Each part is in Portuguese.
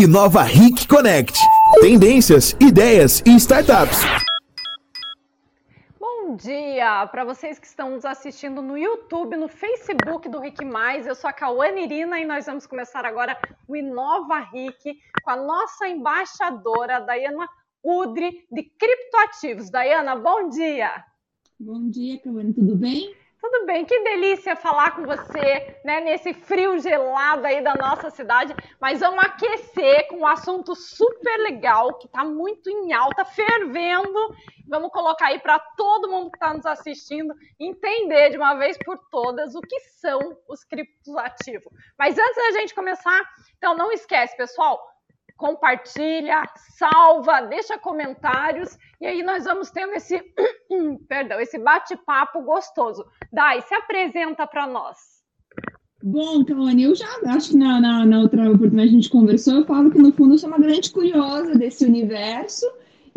Inova Ric Connect. Tendências, ideias e startups. Bom dia para vocês que estão nos assistindo no YouTube, no Facebook do Ric Mais. Eu sou a Cauane Irina e nós vamos começar agora o Inova Ric com a nossa embaixadora, Dayana Udri, de Criptoativos. Dayana, bom dia! Bom dia, Cauane, tudo bem? Tudo bem, que delícia falar com você, né, nesse frio gelado aí da nossa cidade, mas vamos aquecer com um assunto super legal, que está muito em alta, fervendo. Vamos colocar aí para todo mundo que está nos assistindo entender de uma vez por todas o que são os criptoativos. Mas antes da gente começar, então não esquece, pessoal, compartilha, salva, deixa comentários e aí nós vamos tendo esse, perdão, esse bate-papo gostoso. Dai, se apresenta para nós. Bom, Kawane, eu já acho que na, na, na, outra oportunidade a gente conversou, eu falo que no fundo eu sou uma grande curiosa desse universo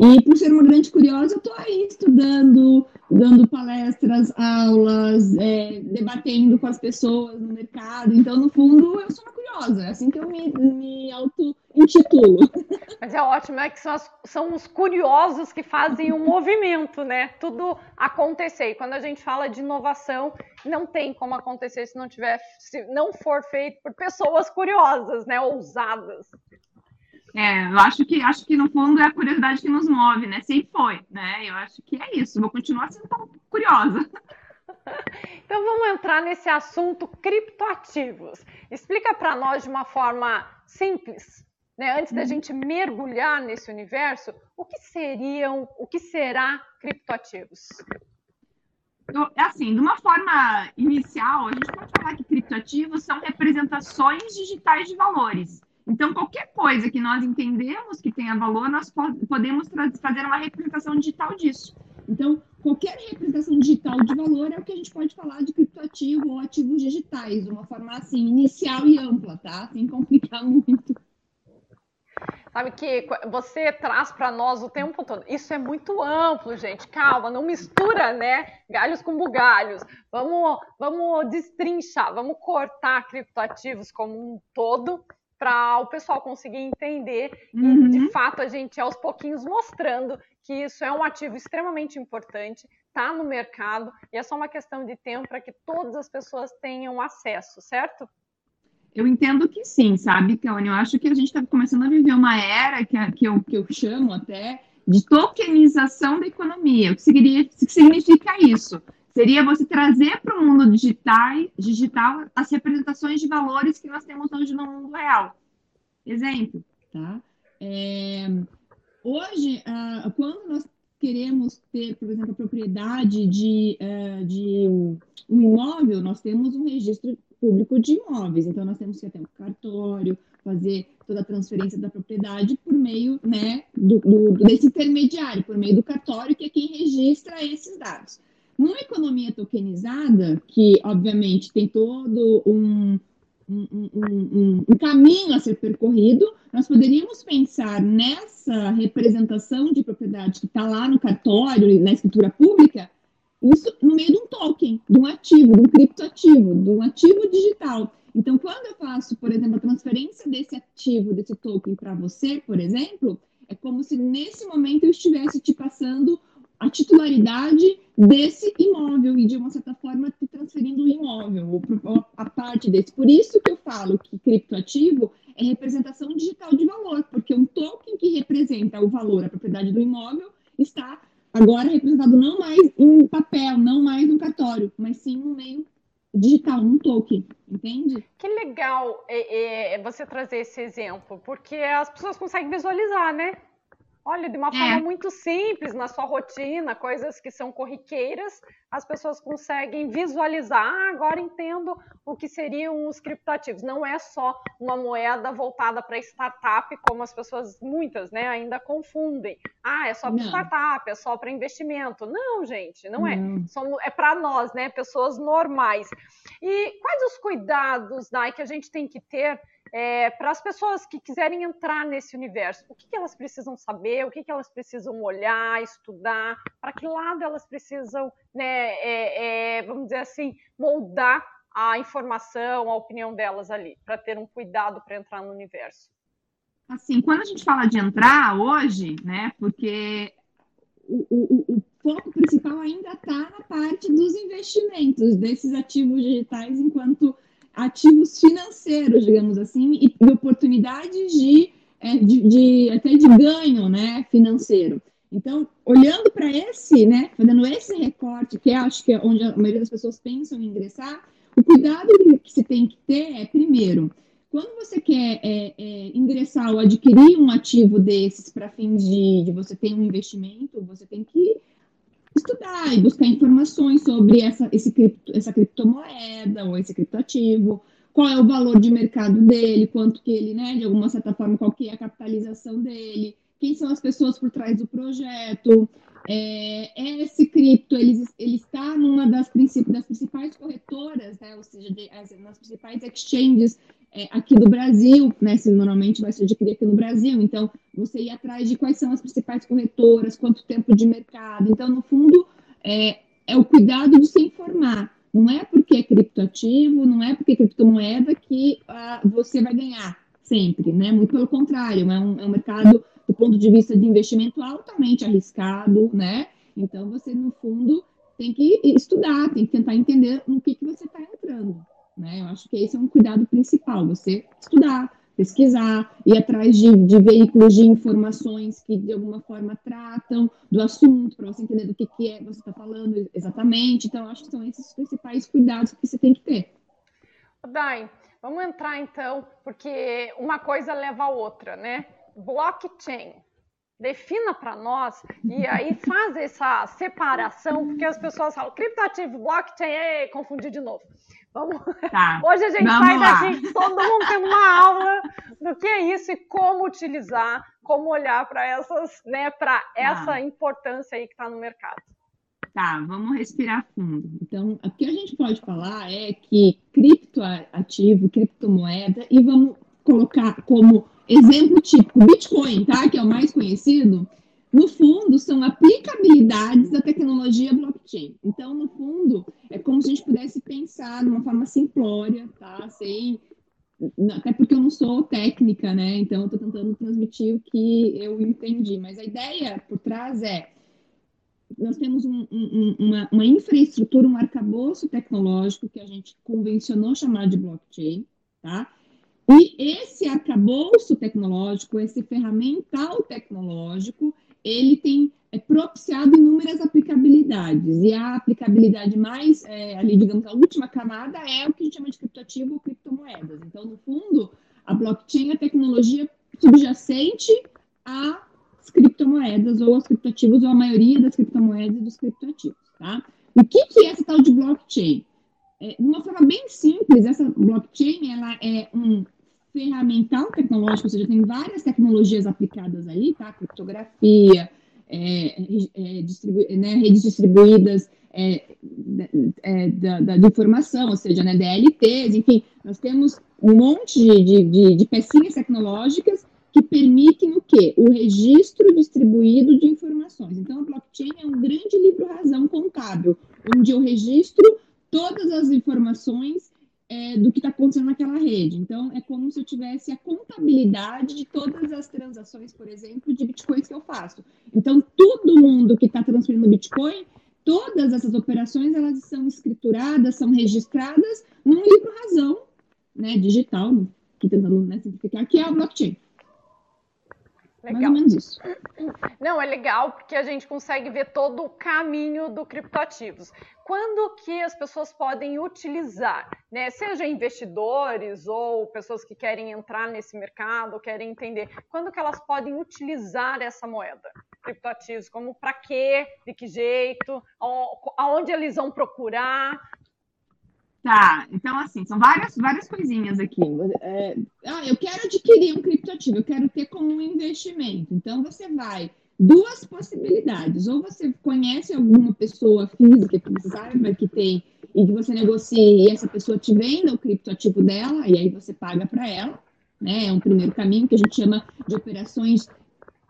e por ser uma grande curiosa eu estou aí estudando, dando palestras, aulas, é, debatendo com as pessoas no mercado. Então, no fundo, eu sou uma curiosa, é assim que eu me, me auto-intitulo. Mas é ótimo, é que são, as, são os curiosos que fazem o movimento, né? Tudo acontecer. E quando a gente fala de inovação, não tem como acontecer se não tiver, se não for feito por pessoas curiosas, né? Ousadas. É, eu acho que acho que no fundo é a curiosidade que nos move, né? Sempre foi, né? Eu acho que é isso. Vou continuar sendo curiosa. Então vamos entrar nesse assunto criptoativos. Explica para nós de uma forma simples, né? Antes da uhum. gente mergulhar nesse universo, o que seriam, o que será criptoativos? Assim, de uma forma inicial, a gente pode falar que criptoativos são representações digitais de valores. Então, qualquer coisa que nós entendemos que tenha valor, nós podemos fazer uma representação digital disso. Então, qualquer representação digital de valor é o que a gente pode falar de criptoativo ou ativos digitais, uma forma assim, inicial e ampla, tá? Sem complicar muito. Sabe que você traz para nós o tempo todo. Isso é muito amplo, gente. Calma, não mistura, né? Galhos com bugalhos. Vamos, vamos destrinchar, vamos cortar criptoativos como um todo para o pessoal conseguir entender uhum. e, de fato, a gente aos pouquinhos mostrando que isso é um ativo extremamente importante, está no mercado e é só uma questão de tempo para que todas as pessoas tenham acesso, certo? Eu entendo que sim, sabe, Kaone? Eu acho que a gente está começando a viver uma era que, que, eu, que eu chamo até de tokenização da economia. O que significa, o que significa isso? Seria você trazer para o mundo digital, digital as representações de valores que nós temos hoje no mundo real. Exemplo, tá? É, hoje, uh, quando nós queremos ter, por exemplo, a propriedade de, uh, de um imóvel, nós temos um registro público de imóveis. Então, nós temos que ter um cartório, fazer toda a transferência da propriedade por meio né, do, do, desse intermediário, por meio do cartório, que é quem registra esses dados. Numa economia tokenizada, que obviamente tem todo um, um, um, um, caminho a ser percorrido, nós poderíamos pensar nessa representação de propriedade que está lá no cartório, na escritura pública, isso no meio de um token, de um ativo, de um criptoativo, de um ativo digital. Então, quando eu faço, por exemplo, a transferência desse ativo, desse token para você, por exemplo, é como se nesse momento eu estivesse te passando a titularidade desse imóvel e, de uma certa forma, te transferindo o imóvel, ou a parte desse. Por isso que eu falo que criptoativo é representação digital de valor, porque um token que representa o valor, a propriedade do imóvel, está agora representado não mais em papel, não mais no cartório, mas sim no meio digital, num token, entende? Que legal é, é, você trazer esse exemplo, porque as pessoas conseguem visualizar, né? Olha, de uma é. forma muito simples, na sua rotina, coisas que são corriqueiras, as pessoas conseguem visualizar. Ah, agora entendo o que seriam os criptativos. Não é só uma moeda voltada para startup, como as pessoas, muitas, né, ainda confundem. Ah, é só para startup, é só para investimento. Não, gente, não, é. não. é. Somos, é para nós, né, pessoas normais. E quais os cuidados, Dai, que a gente tem que ter é, para as pessoas que quiserem entrar nesse universo, o que, que elas precisam saber, o que, que elas precisam olhar, estudar, para que lado elas precisam, né, é, é, vamos dizer assim, moldar a informação, a opinião delas ali, para ter um cuidado para entrar no universo. assim, quando a gente fala de entrar hoje, né, porque o, o, o foco principal ainda está na parte dos investimentos, desses ativos digitais enquanto ativos financeiros, digamos assim, e, e oportunidades de, é, de, de, até de ganho né, financeiro. Então, olhando para esse, né, fazendo esse recorte, que acho que é onde a maioria das pessoas pensam em ingressar, o cuidado que se tem que ter é, primeiro, quando você quer é, é, ingressar ou adquirir um ativo desses para fins de, de, você ter um investimento, você tem que estudar e buscar informações sobre essa, esse cripto, essa criptomoeda ou esse criptoativo, qual é o valor de mercado dele, quanto que ele, né, de alguma certa forma, qual que é a capitalização dele, quem são as pessoas por trás do projeto. É, esse cripto, ele, ele está numa das, das principais corretoras, né, ou seja, de, as, nas principais exchanges é, aqui do Brasil, né? Se normalmente vai se adquirir aqui no Brasil, então você ir atrás de quais são as principais corretoras, quanto tempo de mercado. Então, no fundo, é, é o cuidado de se informar. Não é porque é criptoativo, não é porque é criptomoeda que ah, você vai ganhar sempre, né? Muito pelo contrário, é um, é um mercado do ponto de vista de investimento altamente arriscado, né? Então você no fundo tem que estudar, tem que tentar entender no que, que você está entrando. Né? Eu acho que esse é um cuidado principal, você estudar, pesquisar, ir atrás de, de veículos de informações que de alguma forma tratam do assunto, para você entender do que, que é você está falando exatamente. Então, acho que são esses os principais cuidados que você tem que ter. Dai, vamos entrar então, porque uma coisa leva a outra, né? Blockchain. Defina para nós e aí faz essa separação, porque as pessoas falam criptativo, blockchain, é confundir de novo. Vamos... Tá, Hoje a gente sai lá. daqui, todo mundo tem uma aula do que é isso e como utilizar, como olhar para essas, né, para tá. essa importância aí que está no mercado. Tá, vamos respirar fundo. Então, o que a gente pode falar é que criptoativo, criptomoeda, e vamos colocar como exemplo típico Bitcoin, tá? Que é o mais conhecido no fundo, são aplicabilidades da tecnologia blockchain. Então, no fundo, é como se a gente pudesse pensar de uma forma simplória, tá? Sem, até porque eu não sou técnica, né? Então, eu estou tentando transmitir o que eu entendi. Mas a ideia por trás é nós temos um, um, uma, uma, infraestrutura, um arcabouço tecnológico que a gente convencionou chamar de blockchain, tá? E esse arcabouço tecnológico, esse ferramental tecnológico, ele tem é, propiciado inúmeras aplicabilidades. E a aplicabilidade mais, é, ali, digamos, a última camada é o que a gente chama de criptoativo ou criptomoedas. Então, no fundo, a blockchain é a tecnologia subjacente às criptomoedas ou aos criptoativos, ou a maioria das criptomoedas e dos criptoativos, tá? O que, que é essa tal de blockchain? É, de uma forma bem simples, essa blockchain ela é um ferramental tecnológico, ou seja, tem várias tecnologias aplicadas ali, tá? Criptografia, é, é, distribu né, redes distribuídas é, é, da, da, informação, ou seja, né, DLTs, enfim, nós temos um monte de, de, de pecinhas tecnológicas que permitem o quê? O registro distribuído de informações. Então, a blockchain é um grande livro-razão contábil, onde eu registro todas as informações é, do que está acontecendo naquela rede. Então, é como se eu tivesse a contabilidade de todas as transações, por exemplo, de bitcoins que eu faço. Então, todo mundo que está transferindo Bitcoin, todas essas operações, elas são escrituradas, são registradas num livro-razão né, digital, que tentando né, simplificar, que é a blockchain. Legal. Mais ou menos isso. Não, é legal porque a gente consegue ver todo o caminho do criptoativos. Quando que as pessoas podem utilizar, né? Seja investidores ou pessoas que querem entrar nesse mercado, querem entender, quando que elas podem utilizar essa moeda? Criptoativos, como para quê, de que jeito, aonde eles vão procurar, Tá, então assim, são várias, várias coisinhas aqui. É, ah, eu quero adquirir um criptoativo, eu quero ter como um investimento. Então você vai, duas possibilidades. Ou você conhece alguma pessoa física que saiba que tem e que você negocie e essa pessoa te venda o criptoativo dela, e aí você paga para ela. Né? É um primeiro caminho que a gente chama de operações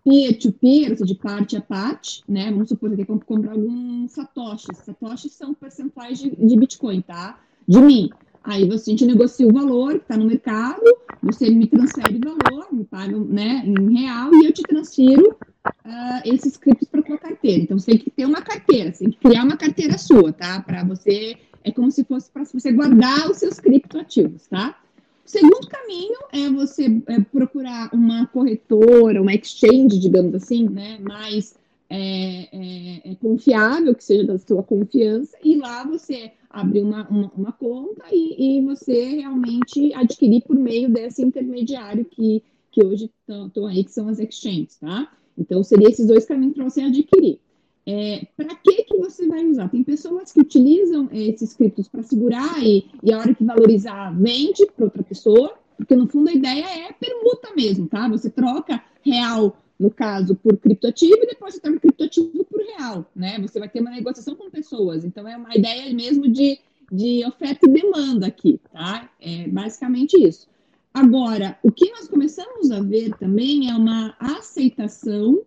peer-to-peer, -peer, ou seja, de parte a parte, né? Vamos supor que você quer comprar alguns satoshis. Satoshis são percentuais de, de Bitcoin, tá? De mim. Aí você, a gente negocia o valor que está no mercado, você me transfere o valor, me paga né, em real e eu te transfiro uh, esses criptos para tua carteira. Então você tem que ter uma carteira, você tem que criar uma carteira sua, tá? Para você, é como se fosse para você guardar os seus criptoativos, tá? O segundo caminho é você é, procurar uma corretora, uma exchange, digamos assim, né? Mais é, é, é, confiável, que seja da sua confiança, e lá você abrir uma, uma, uma conta e, e, você realmente adquirir por meio desse intermediário que, que hoje estão aí, que são as exchanges, tá? Então, seria esses dois caminhos para você adquirir. É, para que, que você vai usar? Tem pessoas que utilizam esses criptos para segurar e, e a hora que valorizar, vende para outra pessoa, porque no fundo a ideia é permuta mesmo, tá? Você troca real, no caso, por criptoativo e depois você troca criptoativo por real, né? Você vai ter uma negociação com pessoas. Então é uma ideia mesmo de, de oferta e demanda aqui, tá? É basicamente isso. Agora, o que nós começamos a ver também é uma aceitação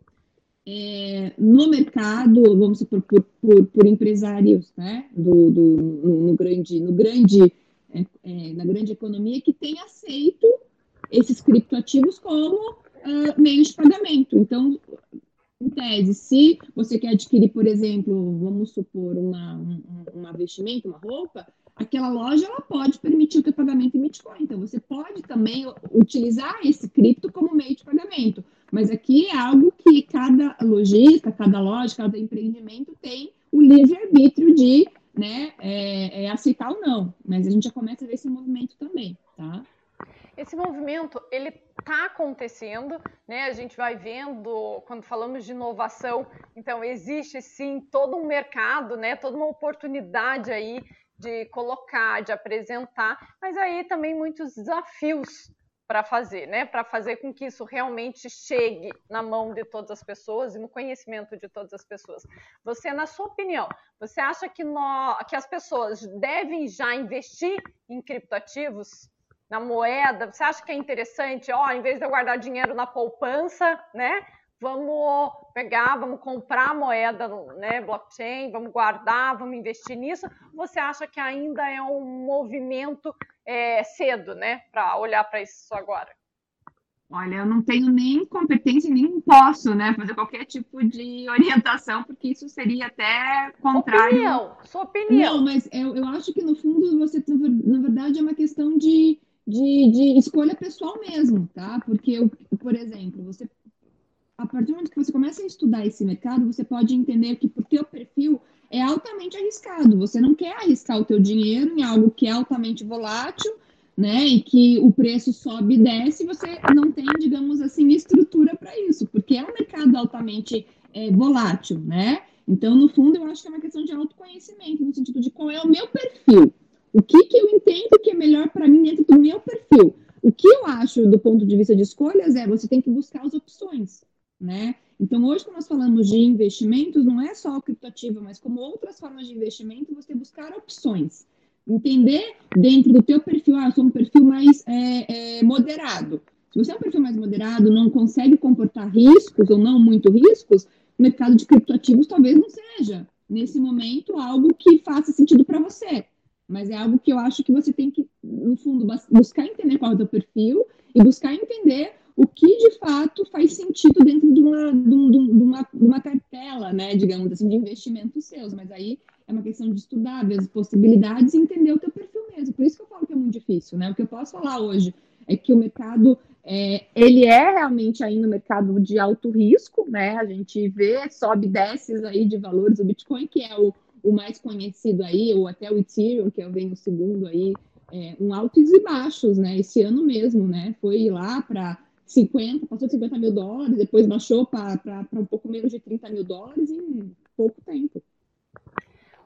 é, no mercado, vamos supor, por, por, por empresários, né, do, do no, no, grande, no grande, é, é, na grande economia que tem aceito esses criptoativos como uh, meio de pagamento. Então, em tese, se você quer adquirir, por exemplo, vamos supor, uma, um, vestimenta, uma roupa, aquela loja ela pode permitir o teu pagamento em Bitcoin. Então, você pode também utilizar esse cripto como meio de pagamento. Mas aqui é algo que cada lojista, cada loja, cada empreendimento tem o livre-arbítrio de né, é, é aceitar ou não. Mas a gente já começa a ver esse movimento também, tá? Esse movimento, ele está acontecendo, né? A gente vai vendo, quando falamos de inovação, então existe sim todo um mercado, né? Toda uma oportunidade aí de colocar, de apresentar, mas aí também muitos desafios para fazer, né? Para fazer com que isso realmente chegue na mão de todas as pessoas e no conhecimento de todas as pessoas. Você, na sua opinião, você acha que, nós, que as pessoas devem já investir em criptoativos? Na moeda, você acha que é interessante, ó, em vez de eu guardar dinheiro na poupança, né? vamos pegar, vamos comprar moeda, né, blockchain, vamos guardar, vamos investir nisso? Você acha que ainda é um movimento é, cedo, né, para olhar para isso agora? Olha, eu não tenho nem competência, nem posso, né, fazer qualquer tipo de orientação, porque isso seria até contrário. Opinião, sua opinião. Não, mas eu, eu acho que no fundo você, na verdade, é uma questão de, de, de escolha pessoal mesmo, tá? Porque, por exemplo, você a partir do momento que você começa a estudar esse mercado, você pode entender que por teu perfil é altamente arriscado. Você não quer arriscar o teu dinheiro em algo que é altamente volátil, né? E que o preço sobe e desce, você não tem, digamos assim, estrutura para isso, porque é um mercado altamente é, volátil, né? Então, no fundo, eu acho que é uma questão de autoconhecimento, no sentido de qual é o meu perfil. O que, que eu entendo que é melhor para mim dentro do meu perfil. O que eu acho do ponto de vista de escolhas é você tem que buscar as opções né? Então, hoje, quando nós falamos de investimentos, não é só o criptoativo, mas como outras formas de investimento, você buscar opções. Entender dentro do teu perfil, ah, eu sou um perfil mais é, é, moderado. Se você é um perfil mais moderado, não consegue comportar riscos ou não muito riscos, o mercado de criptoativos talvez não seja, nesse momento, algo que faça sentido para você. Mas é algo que eu acho que você tem que, no fundo, buscar entender qual é o teu perfil e buscar entender o que de fato faz sentido dentro de uma, de uma, de uma cartela, né, digamos assim, de investimentos seus. Mas aí é uma questão de estudar, ver as possibilidades e entender o teu perfil mesmo. Por isso que eu falo que é muito difícil, né? O que eu posso falar hoje é que o mercado é, ele é realmente ainda um mercado de alto risco, né? A gente vê sobe desces aí de valores do Bitcoin, que é o, o mais conhecido aí, ou até o Ethereum, que é o segundo aí, é, um altos e baixos, né? Esse ano mesmo, né? Foi lá para 50, passou de 50 mil dólares, depois baixou para um pouco menos de 30 mil dólares em pouco tempo.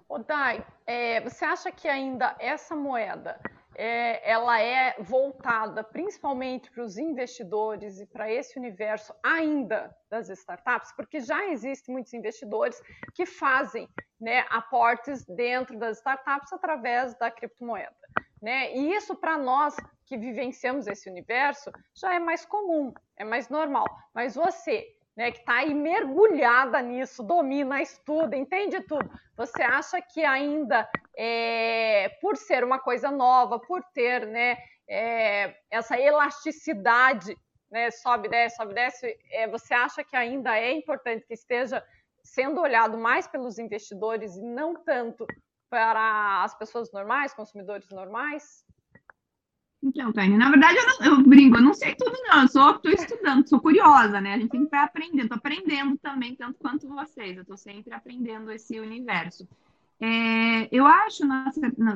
O Dai, é, você acha que ainda essa moeda é, ela é voltada principalmente para os investidores e para esse universo ainda das startups? Porque já existem muitos investidores que fazem né, aportes dentro das startups através da criptomoeda. Né? E isso para nós que vivenciamos esse universo já é mais comum, é mais normal. Mas você, né, que está aí mergulhada nisso, domina, estuda, entende tudo, você acha que ainda, é, por ser uma coisa nova, por ter né, é, essa elasticidade, né, sobe, desce, sobe, desce, é, você acha que ainda é importante que esteja sendo olhado mais pelos investidores e não tanto para as pessoas normais, consumidores normais? Então, Tânia, na verdade eu, não, eu brinco, eu não sei tudo não, eu só estou estudando, sou curiosa, né? A gente sempre vai aprendendo, estou aprendendo também, tanto quanto vocês, eu estou sempre aprendendo esse universo. É, eu acho,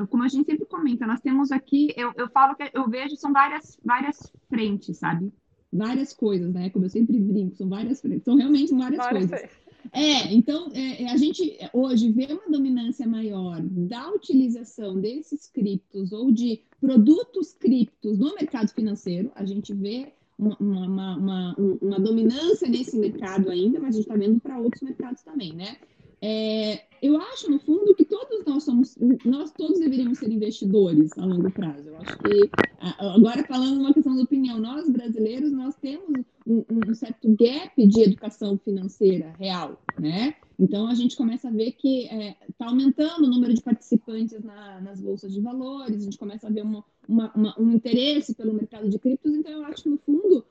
como a gente sempre comenta, nós temos aqui, eu, eu falo que eu vejo, são várias, várias frentes, sabe? Várias coisas, né? Como eu sempre brinco, são várias frentes, são realmente várias, várias coisas. Frentes. É, então é, é, a gente hoje vê uma dominância maior da utilização desses criptos ou de produtos criptos no mercado financeiro. A gente vê uma, uma, uma, uma dominância nesse mercado ainda, mas a gente está vendo para outros mercados também, né? É, eu acho, no fundo, que todos nós somos, nós todos deveríamos ser investidores a longo prazo. Eu acho que, agora falando uma questão de opinião, nós brasileiros, nós temos um, um certo gap de educação financeira real, né? Então, a gente começa a ver que está é, tá aumentando o número de participantes na, nas bolsas de valores, a gente começa a ver uma, uma, uma, um interesse pelo mercado de criptos. Então, eu acho que, no fundo,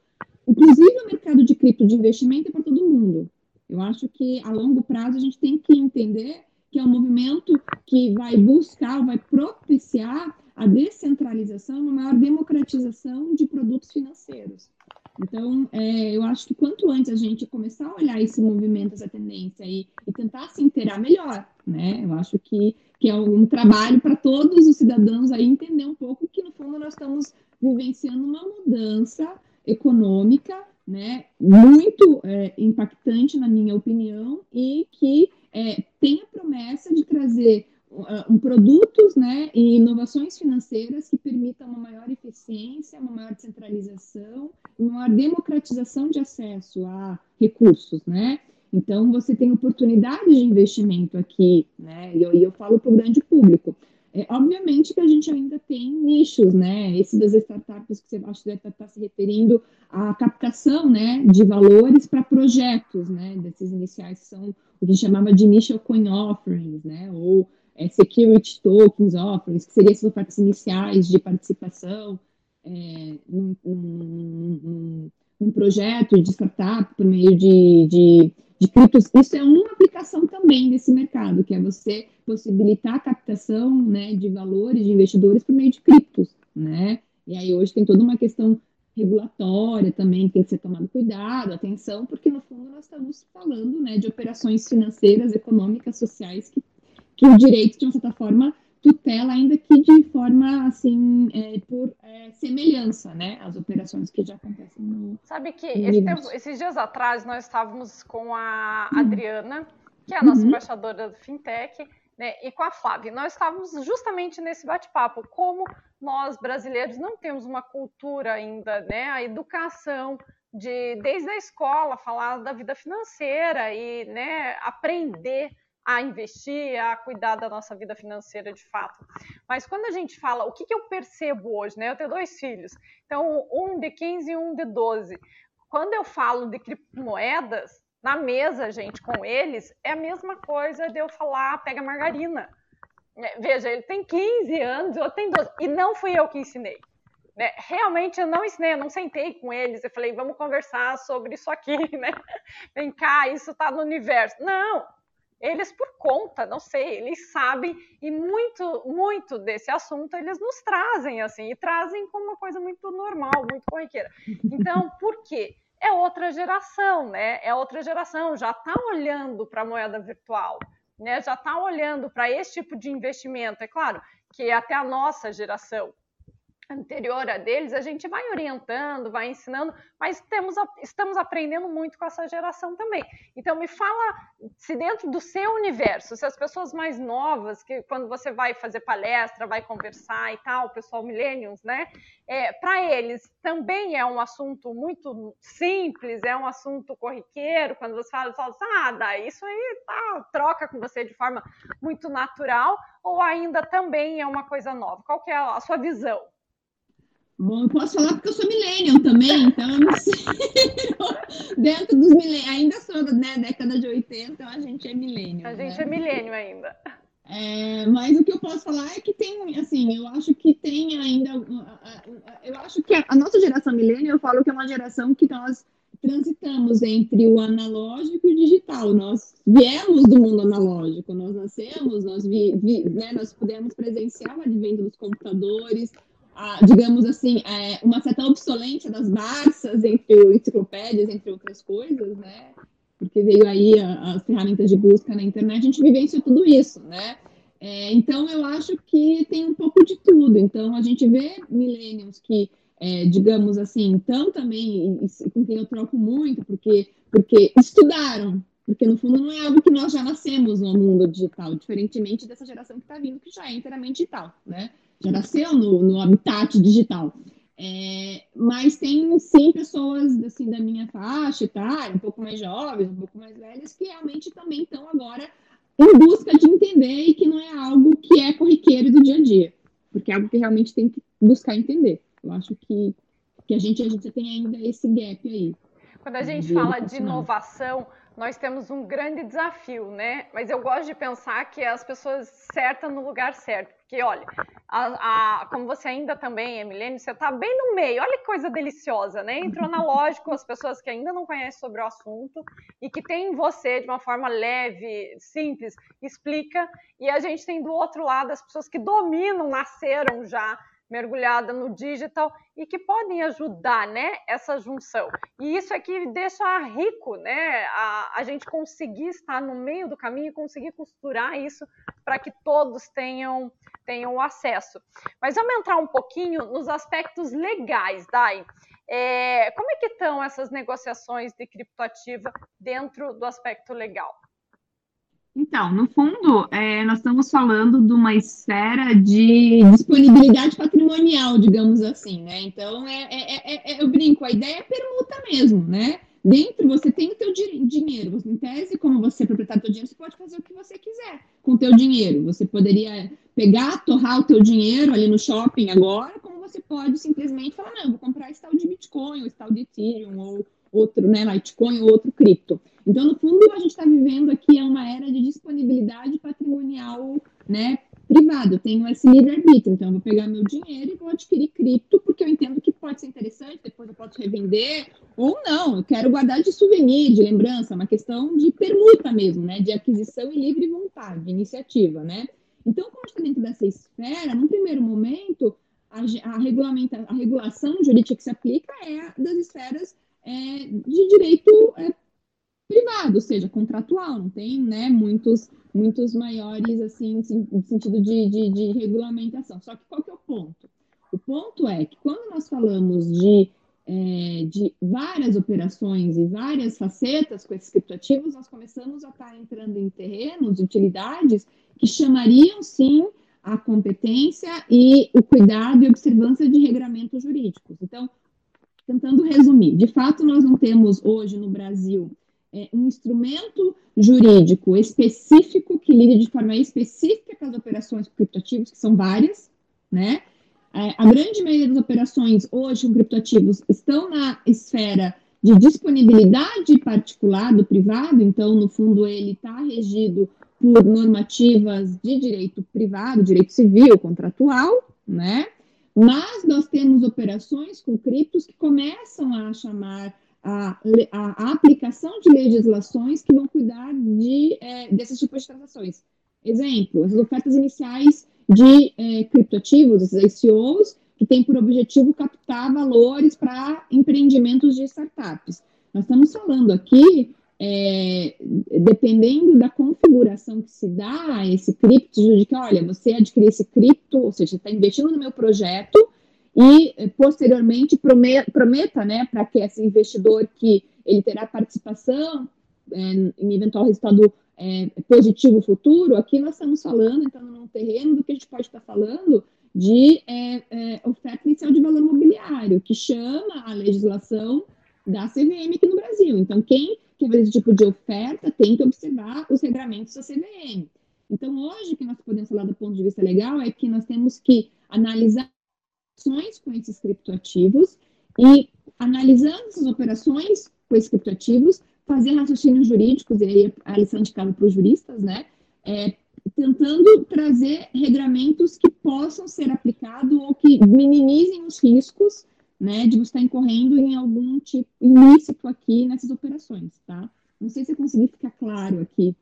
inclusive o mercado de cripto de investimento é para todo mundo. Eu acho que a longo prazo a gente tem que entender que é um movimento que vai buscar, vai propiciar a descentralização, uma maior democratização de produtos financeiros. Então, é, eu acho que quanto antes a gente começar a olhar esse movimento, essa tendência e, e tentar se inteirar melhor, né? Eu acho que, que é um trabalho para todos os cidadãos aí entender um pouco que, no fundo, nós estamos vivenciando uma mudança econômica né, muito é, impactante, na minha opinião, e que é, tem a promessa de trazer uh, um, produtos né, e inovações financeiras que permitam uma maior eficiência, uma maior descentralização, uma maior democratização de acesso a recursos, né? Então, você tem oportunidade de investimento aqui, né? E eu, eu falo para o grande público. É, obviamente que a gente ainda tem nichos, né? Esse das startups que você acha que deve estar se referindo à captação, né, de valores para projetos, né? Desses iniciais que são o que chamava de initial coin offerings, né? Ou é, security tokens offerings, que seriam essas ofertas iniciais de participação é, num, num, num, num, projeto de startup por meio de, de de criptos, isso é uma aplicação também desse mercado, que é você possibilitar a captação né, de valores de investidores por meio de criptos, né? E aí hoje tem toda uma questão regulatória também que tem que ser tomado cuidado, atenção, porque no fundo nós estamos falando né, de operações financeiras, econômicas, sociais que, que o direito, de uma certa forma, tutela, ainda que de forma assim, é, por é, semelhança, né? As operações que já acontecem no. Sabe que no esse tempo, esses dias atrás nós estávamos com a uhum. Adriana, que é a nossa uhum. embaixadora do Fintech, né, e com a Flávia. Nós estávamos justamente nesse bate-papo, como nós brasileiros não temos uma cultura ainda, né? A educação de desde a escola falar da vida financeira e né, aprender a investir, a cuidar da nossa vida financeira de fato. Mas quando a gente fala, o que, que eu percebo hoje, né? Eu tenho dois filhos, então um de 15 e um de 12. Quando eu falo de criptomoedas, na mesa, gente, com eles, é a mesma coisa de eu falar, pega margarina. É, veja, ele tem 15 anos, eu tenho 12, e não fui eu que ensinei. Né? Realmente eu não ensinei, eu não sentei com eles, eu falei, vamos conversar sobre isso aqui, né? Vem cá, isso está no universo. Não, eles por conta, não sei, eles sabem e muito, muito desse assunto eles nos trazem assim e trazem como uma coisa muito normal, muito corriqueira. Então, por quê? É outra geração, né? É outra geração, já está olhando para a moeda virtual, né? Já está olhando para esse tipo de investimento. É claro que até a nossa geração anterior a deles, a gente vai orientando, vai ensinando, mas temos, estamos aprendendo muito com essa geração também. Então, me fala se dentro do seu universo, se as pessoas mais novas, que quando você vai fazer palestra, vai conversar e tal, o pessoal millennials, né? É, Para eles também é um assunto muito simples, é um assunto corriqueiro, quando você fala, fala assim, ah, dá, isso aí tá, troca com você de forma muito natural, ou ainda também é uma coisa nova? Qual que é a sua visão? Bom, eu posso falar porque eu sou millennial também, então eu não sei. dentro dos milênios, ainda sou da né, década de 80, então a gente é milênio. A gente né? é milênio ainda. É, mas o que eu posso falar é que tem, assim, eu acho que tem ainda, eu acho que a nossa geração milênio, eu falo que é uma geração que nós transitamos entre o analógico e o digital. Nós viemos do mundo analógico, nós nascemos, nós, vi, vi, né, nós pudemos presenciar o advento dos computadores, a, digamos assim, é, uma certa obsolência das Barças, entre enciclopédias, entre outras coisas, né? Porque veio aí a, as ferramentas de busca na internet, a gente vivenciou tudo isso, né? É, então, eu acho que tem um pouco de tudo. Então, a gente vê millennials que é, digamos assim, então também, com quem eu troco muito, porque, porque estudaram, porque no fundo não é algo que nós já nascemos no mundo digital, diferentemente dessa geração que está vindo, que já é inteiramente digital, né? Já nasceu no, no habitat digital. É, mas tem sim pessoas assim da minha faixa etária, um pouco mais jovens, um pouco mais velhas, que realmente também estão agora em busca de entender e que não é algo que é corriqueiro do dia a dia, porque é algo que realmente tem que buscar entender. Eu acho que, que a, gente, a gente tem ainda esse gap aí. Quando a gente fala de inovação, nós temos um grande desafio, né? Mas eu gosto de pensar que as pessoas certas no lugar certo. Porque, olha, a, a, como você ainda também é milênio, você está bem no meio. Olha que coisa deliciosa, né? Entre o analógico, as pessoas que ainda não conhecem sobre o assunto e que tem você de uma forma leve, simples, explica. E a gente tem do outro lado as pessoas que dominam, nasceram já mergulhada no digital e que podem ajudar, né, essa junção. E isso é que deixa rico, né, a, a gente conseguir estar no meio do caminho e conseguir costurar isso para que todos tenham tenham acesso. Mas vamos entrar um pouquinho nos aspectos legais, Dai. É, como é que estão essas negociações de criptoativa dentro do aspecto legal? Então, no fundo, é, nós estamos falando de uma esfera de disponibilidade patrimonial, digamos assim, né? Então, é, é, é, é eu brinco, a ideia é permuta mesmo, né? Dentro você tem o teu dinheiro, em tese, como você é proprietário do dinheiro, você pode fazer o que você quiser com o teu dinheiro. Você poderia pegar, torrar o teu dinheiro ali no shopping agora, como você pode simplesmente falar, não, vou comprar esse tal de Bitcoin, ou esse tal de Ethereum, ou outro, né, Litecoin ou outro cripto. Então, no fundo, a gente está vivendo aqui é uma era de disponibilidade patrimonial, né, privada. Eu tenho esse livre-arbítrio, então eu vou pegar meu dinheiro e vou adquirir cripto, porque eu entendo que pode ser interessante, depois eu posso revender, ou não, eu quero guardar de souvenir, de lembrança, uma questão de permuta mesmo, né, de aquisição e livre vontade, de iniciativa, né. Então, como está dentro dessa esfera, no primeiro momento, a, a, regulamenta, a regulação jurídica que se aplica é das esferas é, de direito é, privado, ou seja, contratual, não tem né, muitos, muitos maiores, assim, no sentido de, de, de regulamentação. Só que qual que é o ponto? O ponto é que quando nós falamos de, é, de várias operações e várias facetas com esses criptoativos, nós começamos a estar entrando em terrenos, utilidades, que chamariam, sim, a competência e o cuidado e observância de regramentos jurídicos. Então, tentando resumir, de fato, nós não temos hoje no Brasil é, um instrumento jurídico específico que lide de forma específica com as operações com criptoativos, que são várias, né? É, a grande maioria das operações hoje com criptoativos estão na esfera de disponibilidade particular do privado, então, no fundo, ele está regido por normativas de direito privado, direito civil, contratual, né? Mas nós temos operações com criptos que começam a chamar a, a, aplicação de legislações que vão cuidar de, é, desses tipos de transações. Exemplo, as ofertas iniciais de é, criptoativos, ICOs, que têm por objetivo captar valores para empreendimentos de startups. Nós estamos falando aqui, é, dependendo da configuração que se dá a esse cripto, de que, olha, você adquirir esse cripto, ou seja, está investindo no meu projeto, e eh, posteriormente prometa, né, para que esse investidor que ele terá participação é, em eventual resultado é, positivo futuro, aqui nós estamos falando, então, num terreno do que a gente pode estar falando de é, oferta inicial de valor imobiliário, que chama a legislação da CVM aqui no Brasil. Então, quem quer fazer esse tipo de oferta tem que observar os regramentos da CVM. Então, hoje, que nós podemos falar do ponto de vista legal é que nós temos que analisar operações com esses criptoativos e analisando essas operações, com esses criptoativos, fazer raciocínios jurídicos, e aí a lição de casa para os juristas, né? É, tentando trazer regramentos que possam ser aplicados ou que minimizem os riscos né, de você estar incorrendo em algum tipo ilícito aqui nessas operações, tá? Não sei se eu consegui ficar claro aqui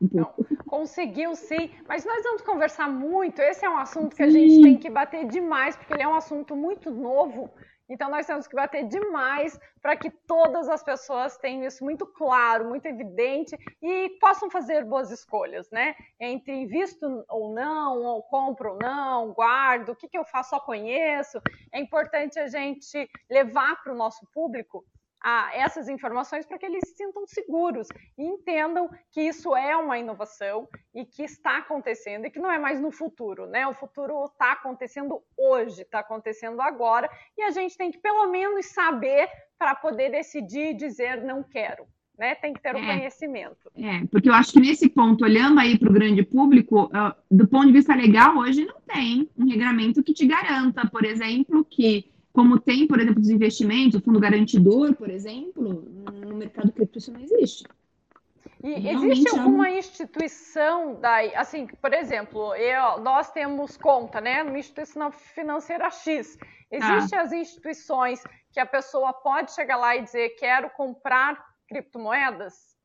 um pouco. Não, conseguiu sim, mas nós vamos conversar muito. Esse é um assunto que a gente tem que bater demais, porque ele é um assunto muito novo então, nós temos que bater demais para que todas as pessoas tenham isso muito claro, muito evidente e possam fazer boas escolhas, né? Entre invisto ou não, ou compro ou não, guardo, o que, que eu faço, só conheço. É importante a gente levar para o nosso público a essas informações para que eles se sintam seguros e entendam que isso é uma inovação e que está acontecendo e que não é mais no futuro, né? O futuro está acontecendo hoje, está acontecendo agora e a gente tem que pelo menos saber para poder decidir e dizer não quero. Né? Tem que ter o um é, conhecimento. É, porque eu acho que nesse ponto, olhando aí para o grande público, do ponto de vista legal, hoje não tem um regramento que te garanta, por exemplo, que como tem, por exemplo, dos investimentos, o fundo garantidor, por exemplo, no mercado cripto isso não existe. E existe é alguma instituição daí, assim, por exemplo, eu, nós temos conta, né, numa instituição financeira X. Existem ah. as instituições que a pessoa pode chegar lá e dizer quero comprar criptomoedas?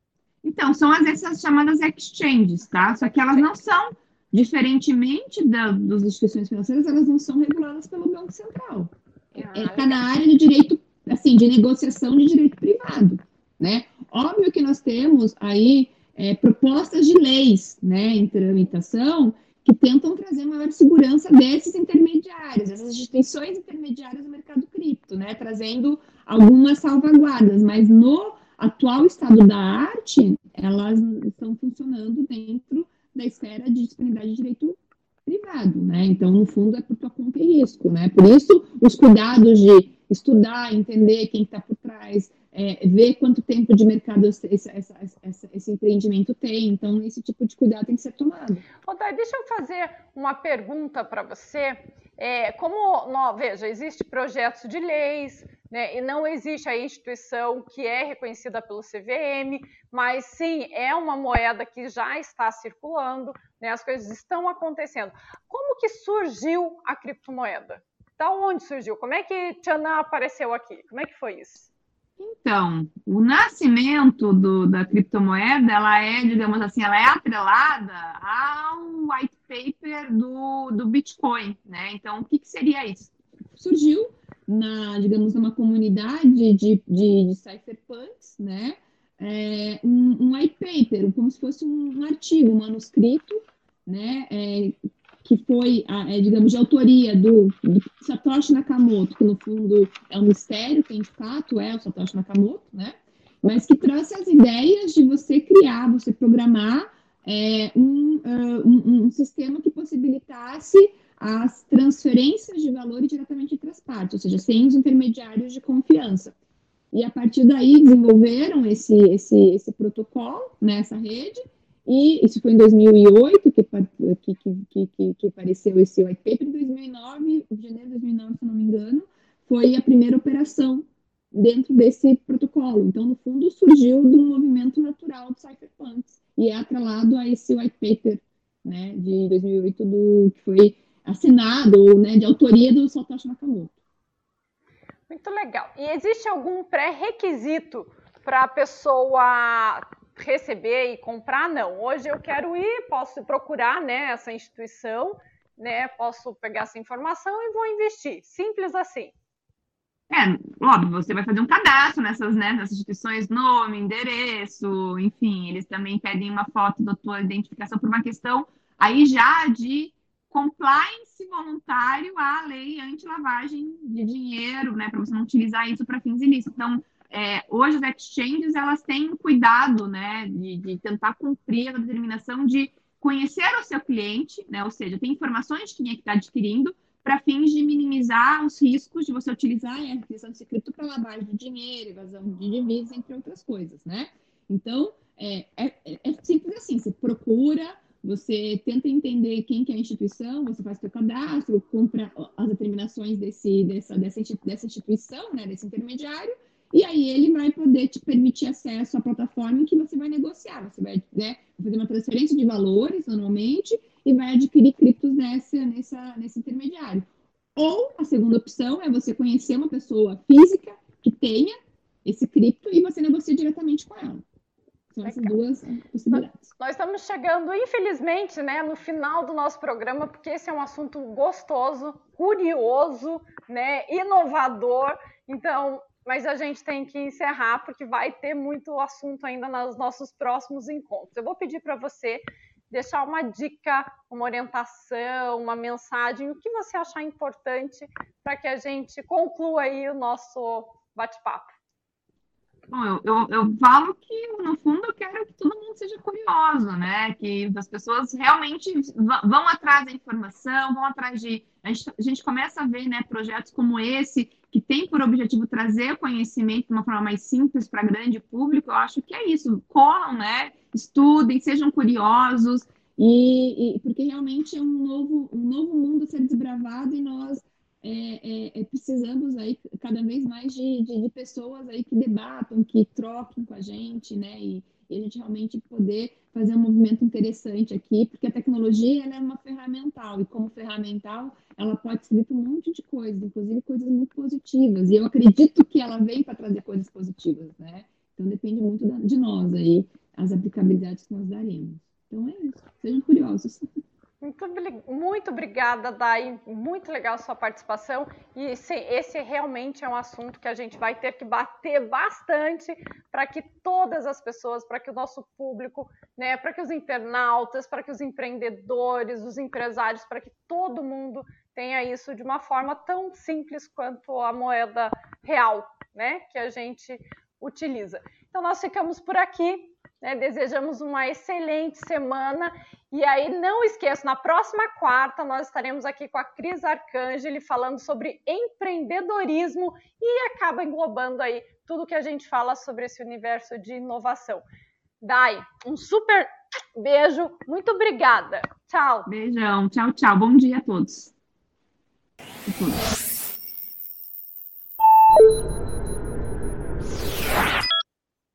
Então, são as, essas chamadas exchanges, tá? Só que elas não são, diferentemente da, das instituições financeiras, elas não são reguladas pelo Banco Central. Está na área de direito, assim, de negociação de direito privado, né? Óbvio que nós temos aí é, propostas de leis, né, em tramitação, que tentam trazer maior segurança desses intermediários, essas instituições intermediárias do mercado cripto, né, trazendo algumas salvaguardas, mas no atual estado da arte, elas estão funcionando dentro da esfera de disponibilidade de direito privado, né? Então, no fundo, é por tua conta e risco, né? Por isso, os cuidados de estudar, entender quem está por trás, é, ver quanto tempo de mercado esse, essa, esse, empreendimento tem. Então, esse tipo de cuidado tem que ser tomado. Rodai, deixa eu fazer uma pergunta para você. É, como, veja, existem projetos de leis, né, e não existe a instituição que é reconhecida pelo CVM, mas sim é uma moeda que já está circulando, né, as coisas estão acontecendo. Como que surgiu a criptomoeda? Da onde surgiu? Como é que Tiana apareceu aqui? Como é que foi isso? Então, o nascimento do, da criptomoeda, ela é, digamos assim, ela é atrelada ao white paper do, do Bitcoin, né? Então, o que, que seria isso? Surgiu na, digamos, numa comunidade de, de, de cypherpunks, né? É, um, um, white paper, como se fosse um, artigo, um manuscrito, né? É, que foi, é, digamos, de autoria do, do, Satoshi Nakamoto, que no fundo é um mistério, quem de fato é o Satoshi Nakamoto, né? Mas que trouxe as ideias de você criar, você programar é, um, uh, um, um, sistema que possibilitasse as transferências de valor diretamente entre as partes, ou seja, sem os intermediários de confiança. E a partir daí desenvolveram esse, esse, esse protocolo nessa rede, e isso foi em 2008 que, que, que, que, que apareceu esse white paper, em 2009, em janeiro de 2009, se não me engano, foi a primeira operação dentro desse protocolo. Então, no fundo, surgiu de um movimento natural de cypherpunks e é atrelado a esse white paper né, de 2008 do, que foi assinado, né, de autoria do Satoshi Nakamoto. Muito legal. E existe algum pré-requisito para a pessoa receber e comprar? Não. Hoje eu quero ir, posso procurar né, essa instituição, né, posso pegar essa informação e vou investir. Simples assim. É, óbvio, você vai fazer um cadastro nessas, né, nessas instituições, nome, endereço, enfim, eles também pedem uma foto da tua identificação por uma questão aí já de compliance voluntário à lei anti-lavagem de dinheiro, né, para você não utilizar isso para fins ilícitos. Então, é, hoje as exchanges elas têm cuidado, né, de, de, tentar cumprir a determinação de conhecer o seu cliente, né, ou seja, tem informações de quem é que está adquirindo para fins de minimizar os riscos de você utilizar a aquisição de cripto para lavagem de dinheiro, evasão de divisas, entre outras coisas, né? Então, é, é, é simples assim, você procura você tenta entender quem que é a instituição, você faz seu cadastro, compra as determinações desse, dessa, dessa, dessa instituição, né, desse intermediário, e aí ele vai poder te permitir acesso à plataforma em que você vai negociar. Você vai né, fazer uma transferência de valores normalmente e vai adquirir criptos nessa, nessa, nesse intermediário. Ou a segunda opção é você conhecer uma pessoa física que tenha esse cripto e você negocia diretamente com ela. São essas duas possibilidades. Nós estamos chegando, infelizmente, né, no final do nosso programa, porque esse é um assunto gostoso, curioso, né, inovador. Então, mas a gente tem que encerrar porque vai ter muito assunto ainda nos nossos próximos encontros. Eu vou pedir para você deixar uma dica, uma orientação, uma mensagem, o que você achar importante para que a gente conclua aí o nosso bate-papo. Bom, eu, eu, eu, falo que, no fundo, eu quero que todo mundo seja curioso, né? Que as pessoas realmente vão atrás da informação, vão atrás de. A gente, a gente começa a ver né, projetos como esse, que tem por objetivo trazer conhecimento de uma forma mais simples para grande público. Eu acho que é isso. Corram, né? Estudem, sejam curiosos, e, e porque realmente é um novo, um novo mundo a ser desbravado e nós é, é, é, precisamos aí cada vez mais de, de, de, pessoas aí que debatam, que troquem com a gente, né? E, e, a gente realmente poder fazer um movimento interessante aqui, porque a tecnologia é uma ferramental, e como ferramental, ela pode servir para um monte de coisas, inclusive coisas muito positivas. E eu acredito que ela vem para trazer coisas positivas, né? Então depende muito de nós aí, as aplicabilidades que nós daremos. Então é isso. Sejam curiosos. Muito, muito obrigada, Dai. Muito legal a sua participação. E esse, esse, realmente é um assunto que a gente vai ter que bater bastante para que todas as pessoas, para que o nosso público, né, para que os internautas, para que os empreendedores, os empresários, para que todo mundo tenha isso de uma forma tão simples quanto a moeda real, né, que a gente utiliza. Então nós ficamos por aqui. Né? Desejamos uma excelente semana. E aí, não esqueça, na próxima quarta nós estaremos aqui com a Cris Arcangeli falando sobre empreendedorismo e acaba englobando aí tudo que a gente fala sobre esse universo de inovação. Dai, um super beijo, muito obrigada. Tchau. Beijão, tchau, tchau. Bom dia a todos. A todos.